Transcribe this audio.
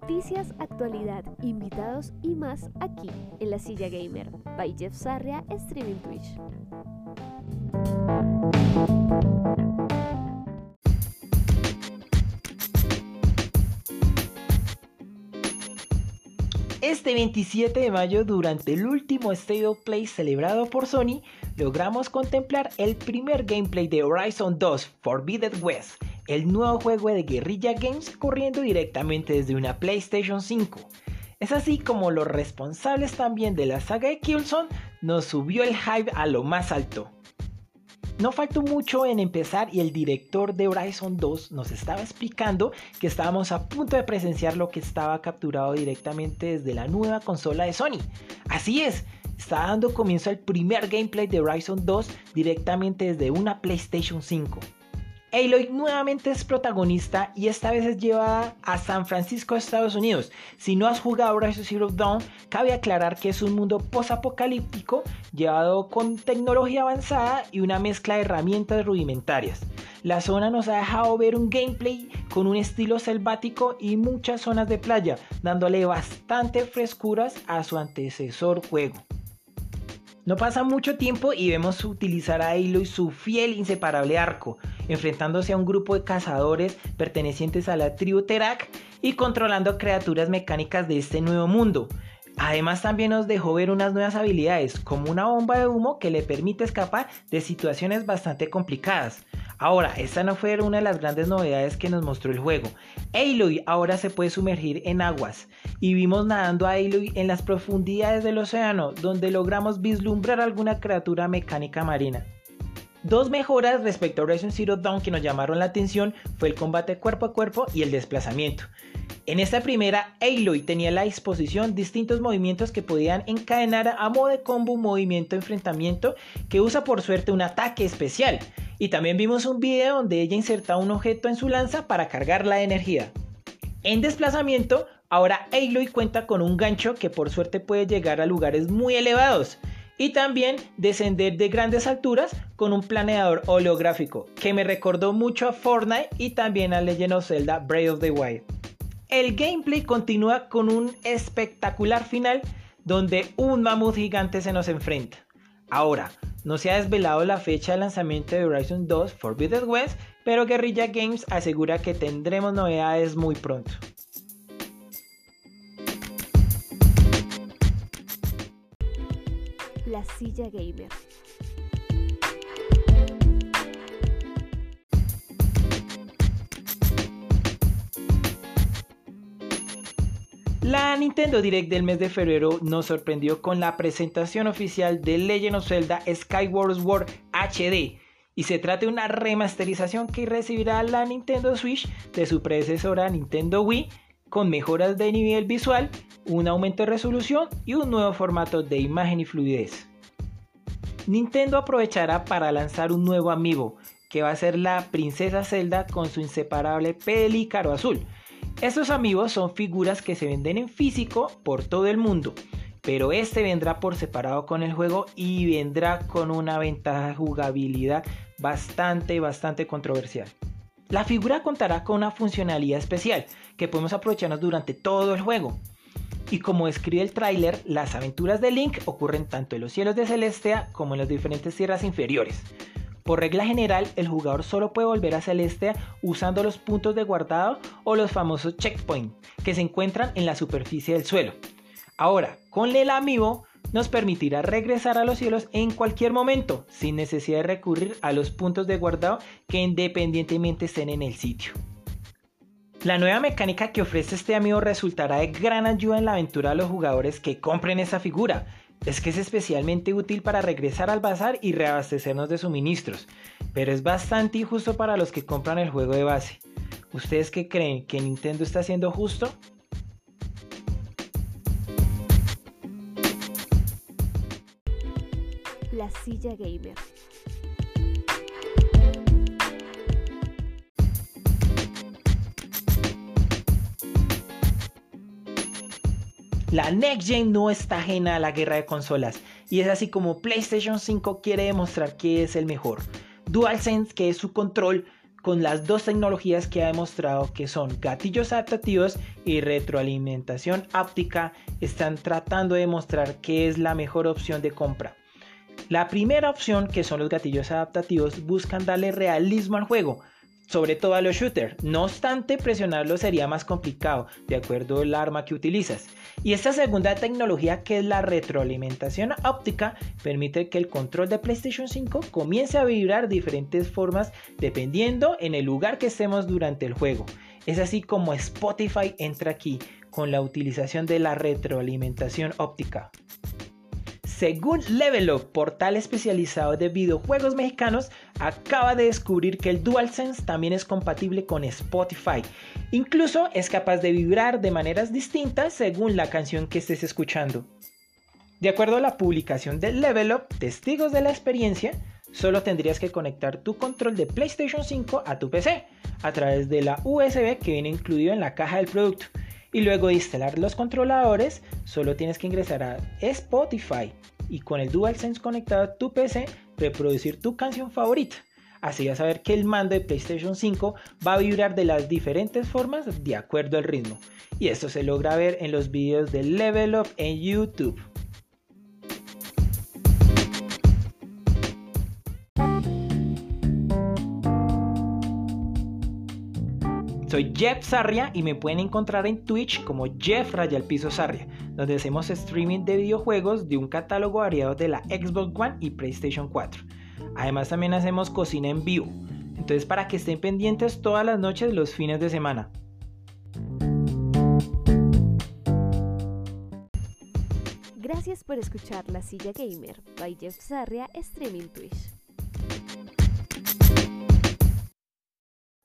Noticias, actualidad, invitados y más aquí en La Silla Gamer by Jeff Sarria Streaming Twitch. Este 27 de mayo, durante el último State of Play celebrado por Sony, logramos contemplar el primer gameplay de Horizon 2 Forbidden West, el nuevo juego de Guerrilla Games corriendo directamente desde una PlayStation 5. Es así como los responsables también de la saga de Killzone nos subió el hype a lo más alto. No faltó mucho en empezar y el director de Horizon 2 nos estaba explicando que estábamos a punto de presenciar lo que estaba capturado directamente desde la nueva consola de Sony. Así es, está dando comienzo al primer gameplay de Horizon 2 directamente desde una PlayStation 5. Aloy nuevamente es protagonista y esta vez es llevada a San Francisco, Estados Unidos. Si no has jugado Horizon Zero Dawn, cabe aclarar que es un mundo post-apocalíptico llevado con tecnología avanzada y una mezcla de herramientas rudimentarias. La zona nos ha dejado ver un gameplay con un estilo selvático y muchas zonas de playa, dándole bastante frescuras a su antecesor juego. No pasa mucho tiempo y vemos utilizar a Aloy su fiel inseparable arco, enfrentándose a un grupo de cazadores pertenecientes a la tribu Terak y controlando criaturas mecánicas de este nuevo mundo. Además también nos dejó ver unas nuevas habilidades, como una bomba de humo que le permite escapar de situaciones bastante complicadas. Ahora, esta no fue una de las grandes novedades que nos mostró el juego. Aloy ahora se puede sumergir en aguas y vimos nadando a Aloy en las profundidades del océano, donde logramos vislumbrar alguna criatura mecánica marina. Dos mejoras respecto a Horizon Zero Dawn que nos llamaron la atención fue el combate cuerpo a cuerpo y el desplazamiento. En esta primera, Aloy tenía a la disposición distintos movimientos que podían encadenar a modo de combo un movimiento enfrentamiento que usa por suerte un ataque especial. Y también vimos un video donde ella insertaba un objeto en su lanza para cargar la energía. En desplazamiento, ahora Aloy cuenta con un gancho que por suerte puede llegar a lugares muy elevados y también descender de grandes alturas con un planeador holográfico que me recordó mucho a Fortnite y también a Legend of Zelda Breath of the Wild. El gameplay continúa con un espectacular final donde un mamut gigante se nos enfrenta. Ahora, no se ha desvelado la fecha de lanzamiento de Horizon 2 Forbidden West, pero Guerrilla Games asegura que tendremos novedades muy pronto. La Silla Gamer. La Nintendo Direct del mes de febrero nos sorprendió con la presentación oficial de Legend of Zelda Skyward Sword HD. Y se trata de una remasterización que recibirá la Nintendo Switch de su predecesora Nintendo Wii con mejoras de nivel visual, un aumento de resolución y un nuevo formato de imagen y fluidez. Nintendo aprovechará para lanzar un nuevo amiibo, que va a ser la Princesa Zelda con su inseparable pelícaro azul. Estos amigos son figuras que se venden en físico por todo el mundo, pero este vendrá por separado con el juego y vendrá con una ventaja de jugabilidad bastante, bastante controversial. La figura contará con una funcionalidad especial que podemos aprovecharnos durante todo el juego. Y como describe el tráiler, las aventuras de Link ocurren tanto en los cielos de Celestia como en las diferentes tierras inferiores. Por regla general, el jugador solo puede volver a Celestia usando los puntos de guardado o los famosos checkpoints que se encuentran en la superficie del suelo. Ahora, con el amiibo nos permitirá regresar a los cielos en cualquier momento, sin necesidad de recurrir a los puntos de guardado que independientemente estén en el sitio. La nueva mecánica que ofrece este amigo resultará de gran ayuda en la aventura a los jugadores que compren esta figura. Es que es especialmente útil para regresar al bazar y reabastecernos de suministros, pero es bastante injusto para los que compran el juego de base. ¿Ustedes qué creen? ¿Que Nintendo está haciendo justo? La Silla Gamer. La Next Gen no está ajena a la guerra de consolas y es así como PlayStation 5 quiere demostrar que es el mejor. DualSense, que es su control con las dos tecnologías que ha demostrado que son gatillos adaptativos y retroalimentación óptica, están tratando de demostrar que es la mejor opción de compra. La primera opción, que son los gatillos adaptativos, buscan darle realismo al juego, sobre todo a los shooters. No obstante, presionarlo sería más complicado, de acuerdo al arma que utilizas. Y esta segunda tecnología, que es la retroalimentación óptica, permite que el control de PlayStation 5 comience a vibrar diferentes formas dependiendo en el lugar que estemos durante el juego. Es así como Spotify entra aquí con la utilización de la retroalimentación óptica. Según Level Up, portal especializado de videojuegos mexicanos, acaba de descubrir que el DualSense también es compatible con Spotify. Incluso es capaz de vibrar de maneras distintas según la canción que estés escuchando. De acuerdo a la publicación de Level Up, testigos de la experiencia, solo tendrías que conectar tu control de PlayStation 5 a tu PC a través de la USB que viene incluido en la caja del producto. Y luego de instalar los controladores, solo tienes que ingresar a Spotify y con el DualSense conectado a tu PC, reproducir tu canción favorita. Así vas a ver que el mando de PlayStation 5 va a vibrar de las diferentes formas de acuerdo al ritmo. Y esto se logra ver en los videos de Level Up en YouTube. Soy Jeff Sarria y me pueden encontrar en Twitch como Jeff Rayal Piso Sarria, donde hacemos streaming de videojuegos de un catálogo variado de la Xbox One y PlayStation 4. Además también hacemos cocina en vivo, entonces para que estén pendientes todas las noches los fines de semana. Gracias por escuchar La Silla Gamer by Jeff Sarria Streaming Twitch.